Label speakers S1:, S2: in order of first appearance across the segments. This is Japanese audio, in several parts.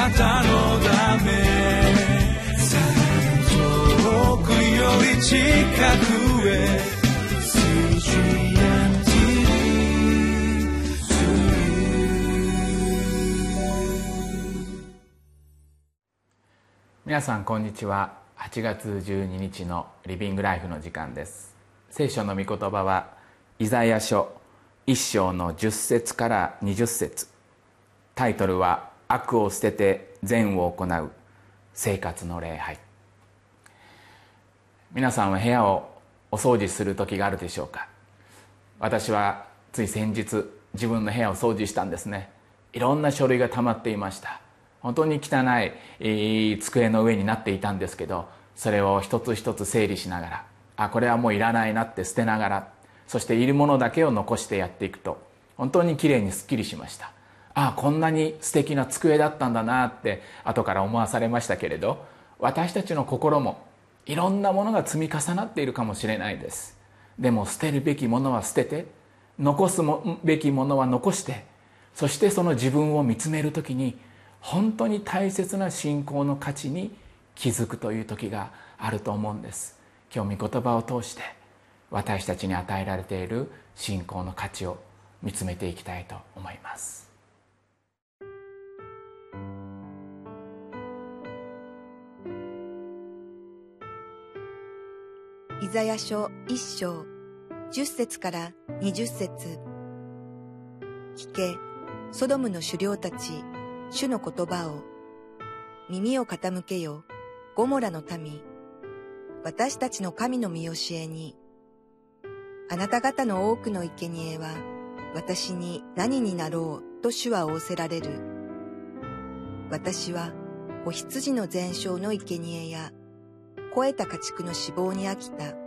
S1: なたのため遠くより近くへ
S2: 皆さんこんにちは。8月12日のリビングライフの時間です。聖書の御言葉はイザヤ書1章の10節から20節。タイトルは悪を捨てて善を行う。生活の礼拝。皆さんは部屋をお掃除する時があるでしょうか？私はつい先日自分の部屋を掃除したんですね。いろんな書類が溜まっていました。本当に汚い机の上になっていたんですけどそれを一つ一つ整理しながらあこれはもういらないなって捨てながらそしているものだけを残してやっていくと本当にきれいにすっきりしました。ああこんなに素敵な机だったんだなって後から思わされましたけれど私たちの心もいろんなものが積み重なっているかもしれないです。でも捨てるべきものは捨てて残すべきものは残してそしてその自分を見つめる時に本当に大切な信仰の価値に気づくという時があると思うんです。今日御言葉を通して私たちに与えられている信仰の価値を見つめていきたいと思います。
S3: ザヤ書一章十節から二十節聞けソドムの狩猟たち主の言葉を、耳を傾けよ、ゴモラの民、私たちの神の見教えに、あなた方の多くの生贄は、私に何になろうと主は仰せられる。私は、お羊の全焼の生贄や、肥えた家畜の脂肪に飽きた。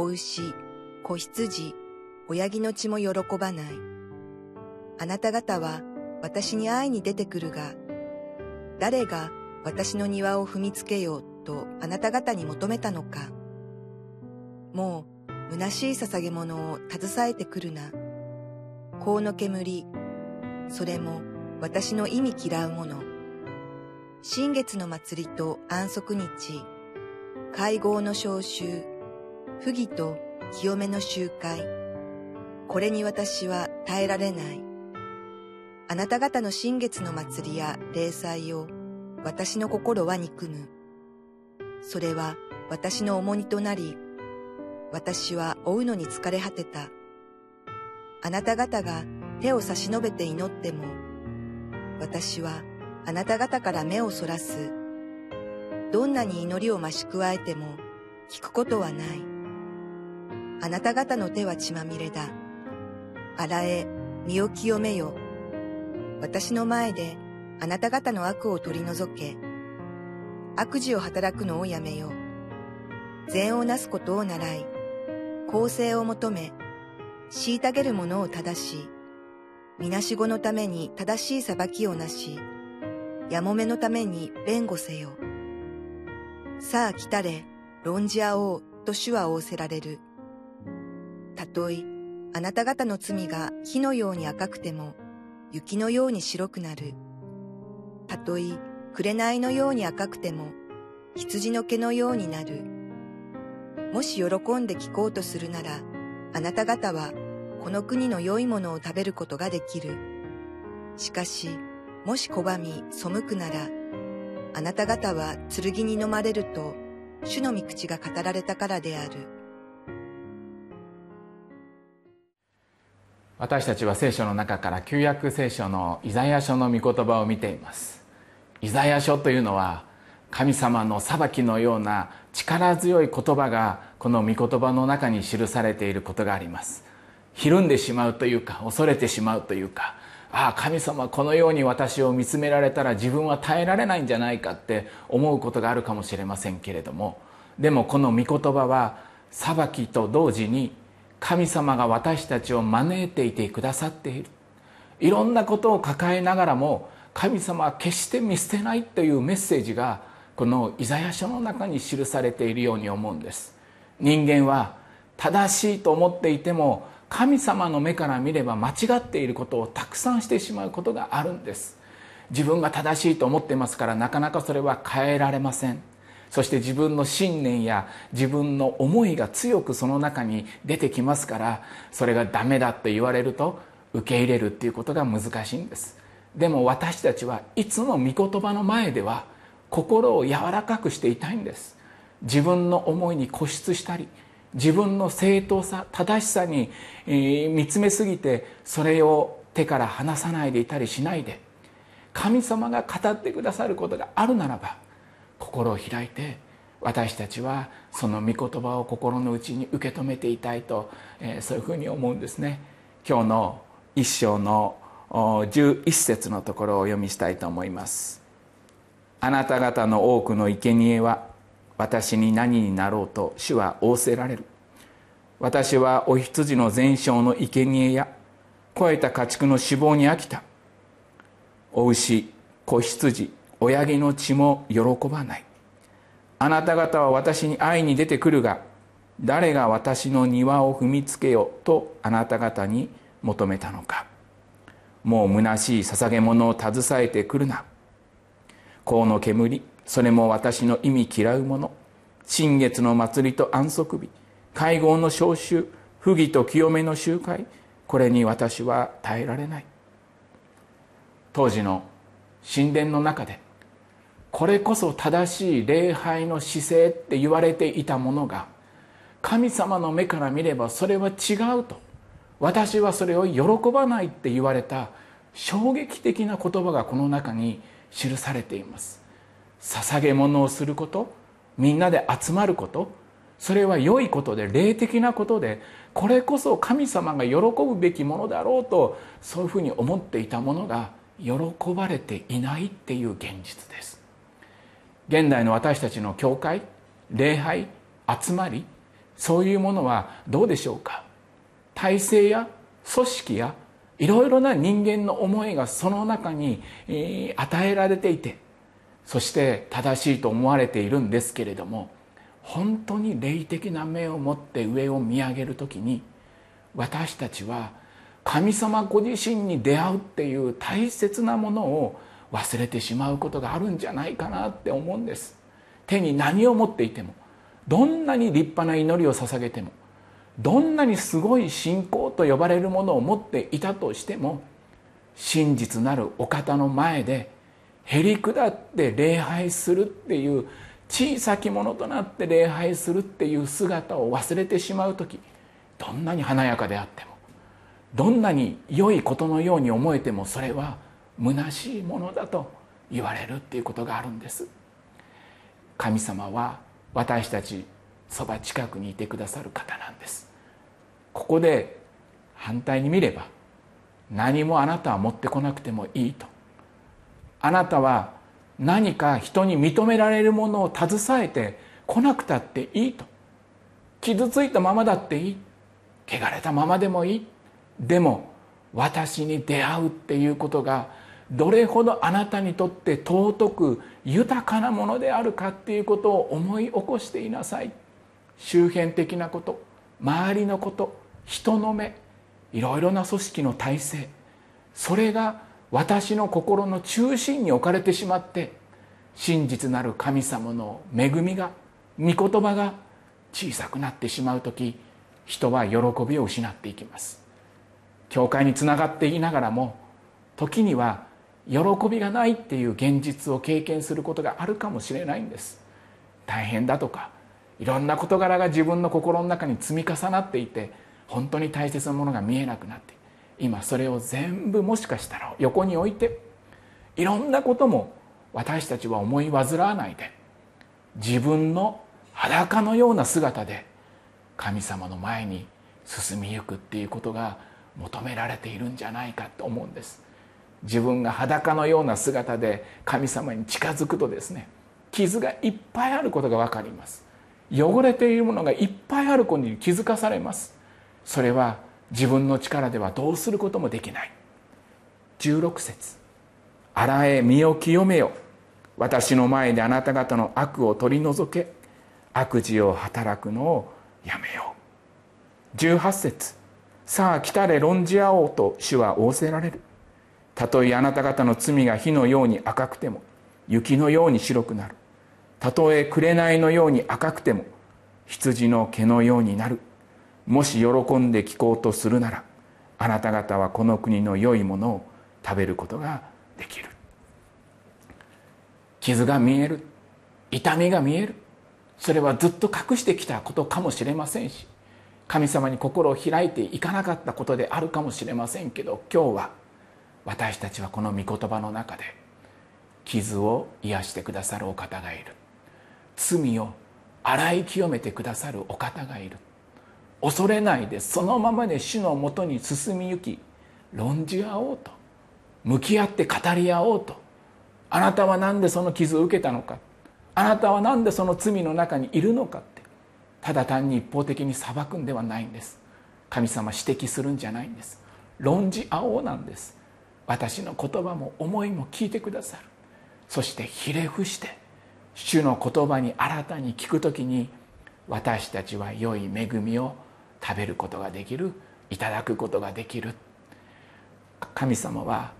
S3: お牛、子羊、親木の血も喜ばない。あなた方は、私に会いに出てくるが、誰が私の庭を踏みつけようとあなた方に求めたのか。もう、虚しい捧げ物を携えてくるな。香の煙、それも私の意味嫌うもの。新月の祭りと安息日、会合の召集、不義と清めの集会。これに私は耐えられない。あなた方の新月の祭りや礼祭を私の心は憎む。それは私の重荷となり、私は追うのに疲れ果てた。あなた方が手を差し伸べて祈っても、私はあなた方から目をそらす。どんなに祈りを増し加えても聞くことはない。あなた方の手は血まみれだ。洗え、身を清めよ。私の前であなた方の悪を取り除け。悪事を働くのをやめよ。善をなすことを習い、公正を求め、虐げる者を正し、みなしごのために正しい裁きをなし、やもめのために弁護せよ。さあ来たれ、論じ合おうと主は仰せられる。たとえ、あなた方の罪が火のように赤くても、雪のように白くなる。たとえ紅のように赤くても羊の毛のようになる。もし喜んで聞こうとするなら、あなた方はこの国の良いものを食べることができる。しかし、もし拒み背くなら、あなた方は剣に飲まれると、主の御口が語られたからである。
S2: 私たちは聖書の中から旧約聖書のイザヤ書の御言葉を見ています。イザヤ書というのは神様の裁きのような力強い言葉がこの御言葉の中に記されていることがあります。ひるんでしまうというか恐れてしまうというかああ神様このように私を見つめられたら自分は耐えられないんじゃないかって思うことがあるかもしれませんけれどもでもこの御言葉は裁きと同時に神様が私たちを招いていてくださっている。いろんなことを抱えながらも神様は決して見捨てないというメッセージがこのイザヤ書の中に記されているように思うんです。人間は正しいと思っていても神様の目から見れば間違っていることをたくさんしてしまうことがあるんです。自分が正しいと思ってますからなかなかそれは変えられません。そして自分の信念や自分の思いが強くその中に出てきますからそれがダメだと言われると受け入れるっていうことが難しいんです。でも私たちはいつも御言葉の前では心を柔らかくしていたいんです。自分の思いに固執したり自分の正当さ正しさに、見つめすぎてそれを手から離さないでいたりしないで神様が語ってくださることがあるならば心を開いて私たちはその御言葉を心の内に受け止めていたいと、えー、そういうふうに思うんですね。今日の一章の11節のところを読みしたいと思います。あなた方の多くの生贄は私に何になろうと主は仰せられる。私はお羊の全焼の生贄や肥えた家畜の脂肪に飽きた。お牛子羊親木の血も喜ばない。あなた方は私に会いに出てくるが誰が私の庭を踏みつけよとあなた方に求めたのか。もう虚しい捧げ物を携えてくるな。香の煙それも私の意味嫌うもの。新月の祭りと安息日会合の召集不義と清めの集会これに私は耐えられない。当時の神殿の中でこれこそ正しい礼拝の姿勢って言われていたものが神様の目から見ればそれは違うと。私はそれを喜ばないって言われた衝撃的な言葉がこの中に記されています。捧げ物をすることみんなで集まることそれは良いことで霊的なことでこれこそ神様が喜ぶべきものだろうとそういうふうに思っていたものが喜ばれていないっていう現実です。現代の私たちの教会礼拝集まりそういうものはどうでしょうか？体制や組織やいろいろな人間の思いがその中に与えられていてそして正しいと思われているんですけれども本当に霊的な目を持って上を見上げる時に私たちは神様ご自身に出会うっていう大切なものを忘れてしまうことがあるんじゃないかなって思うんです。手に何を持っていてもどんなに立派な祈りを捧げてもどんなにすごい信仰と呼ばれるものを持っていたとしても真実なるお方の前でへり下って礼拝するっていう小さきものとなって礼拝するっていう姿を忘れてしまう時どんなに華やかであってもどんなに良いことのように思えてもそれは虚しいものだと言われるっていうことがあるんです。神様は私たちそば近くにいてくださる方なんです。ここで反対に見れば何もあなたは持ってこなくてもいいと。あなたは何か人に認められるものを携えてこなくたっていいと。傷ついたままだっていい。汚れたままでもいい。でも私に出会うっていうことがどれほどあなたにとって尊く豊かなものであるかっていうことを思い起こしていなさい。周辺的なこと周りのこと人の目いろいろな組織の体制。それが私の心の中心に置かれてしまって真実なる神様の恵みが御言葉が小さくなってしまう時人は喜びを失っていきます。教会につながっていながらも時には喜びがないっていう現実を経験することがあるかもしれないんです。大変だとかいろんな事柄が自分の心の中に積み重なっていて本当に大切なものが見えなくなって今それを全部もしかしたら横に置いていろんなことも私たちは思い煩わないで自分の裸のような姿で神様の前に進みゆくっていうことが求められているんじゃないかと思うんです。自分が裸のような姿で神様に近づくとですね傷がいっぱいあることが分かります。汚れているものがいっぱいあることに気づかされます。それは自分の力ではどうすることもできない。16節。洗え身を清めよ。私の前であなた方の悪を取り除け。悪事を働くのをやめよう。18節。さあ来たれ論じ合おうと主は仰せられる。たとえあなた方の罪が火のように赤くても雪のように白くなる。たとえ紅のように赤くても羊の毛のようになる。もし喜んで聞こうとするならあなた方はこの国の良いものを食べることができる。傷が見える。痛みが見える。それはずっと隠してきたことかもしれませんし神様に心を開いていかなかったことであるかもしれませんけど今日は私たちはこの御言葉の中で傷を癒してくださるお方がいる。罪を洗い清めてくださるお方がいる。恐れないでそのままで主のもとに進みゆき論じ合おうと向き合って語り合おうとあなたは何でその傷を受けたのかあなたは何でその罪の中にいるのかってただ単に一方的に裁くんではないんです。神様指摘するんじゃないんです。論じ合おうなんです。私の言葉も思いも聞いてくださる。そしてひれ伏して主の言葉に新たに聞くときに私たちは良い恵みを食べることができるいただくことができる。神様は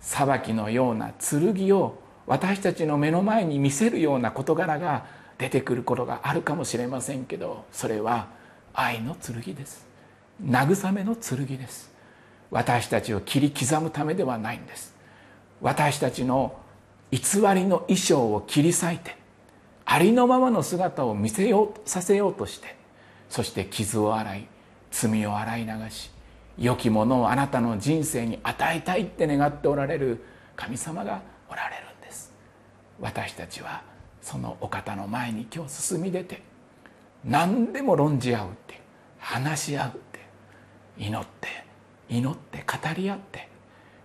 S2: 裁きのような剣を私たちの目の前に見せるような事柄が出てくることがあるかもしれませんけどそれは愛の剣です。慰めの剣です。私たちを切り刻むためではないんです。私たちの偽りの衣装を切り裂いてありのままの姿を見せようさせようとしてそして傷を洗い罪を洗い流し良きものをあなたの人生に与えたいって願っておられる神様がおられるんです。私たちはそのお方の前に今日進み出て何でも論じ合うって話し合うって祈って祈って語り合って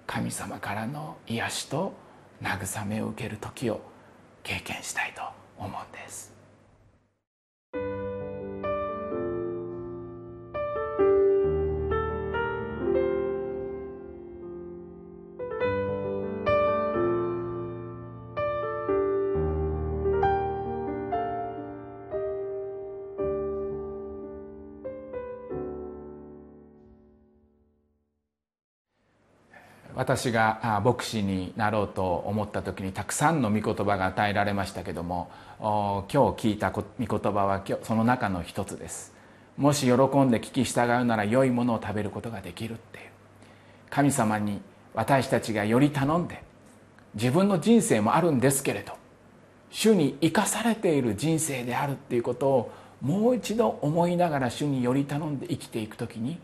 S2: 神様からの癒しと慰めを受ける時を経験したいと思うんです。私が牧師になろうと思った時にたくさんの御言葉が与えられましたけども今日聞いた御言葉はその中の一つです。もし喜んで聞き従うなら良いものを食べることができるっていう。神様に私たちがより頼んで自分の人生もあるんですけれど主に生かされている人生であるっていうことをもう一度思いながら主により頼んで生きていく時に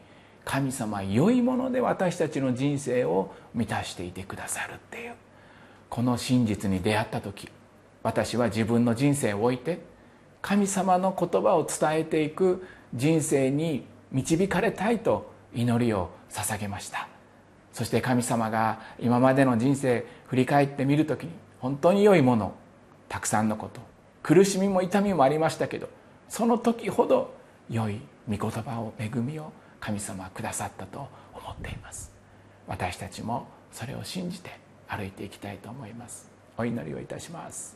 S2: 神様良いもので私たちの人生を満たしていてくださるっていう。この真実に出会った時私は自分の人生を置いて神様の言葉を伝えていく人生に導かれたいと祈りを捧げました。そして神様が今までの人生振り返ってみる時に本当に良いものたくさんのこと苦しみも痛みもありましたけどその時ほど良い御言葉を恵みを神様はくださったと思っています。私たちもそれを信じて歩いていきたいと思います。お祈りをいたします。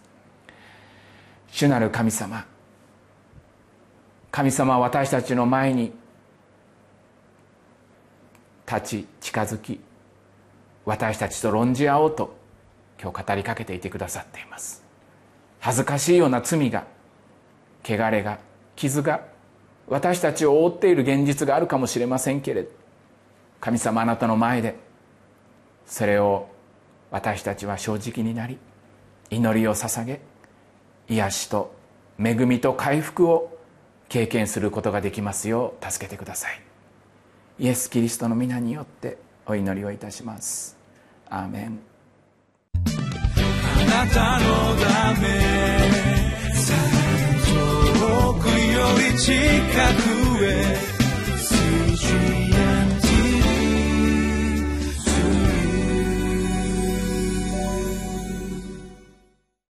S2: 主なる神様神様は私たちの前に立ち近づき私たちと論じ合おうと今日語りかけていてくださっています。恥ずかしいような罪が汚れが傷が私たちを覆っている現実があるかもしれませんけれど神様あなたの前でそれを私たちは正直になり祈りを捧げ癒しと恵みと回復を経験することができますよう助けてください。イエス・キリストの皆によってお祈りをいたします。アーメン。
S1: あなたのため。くより近くへ。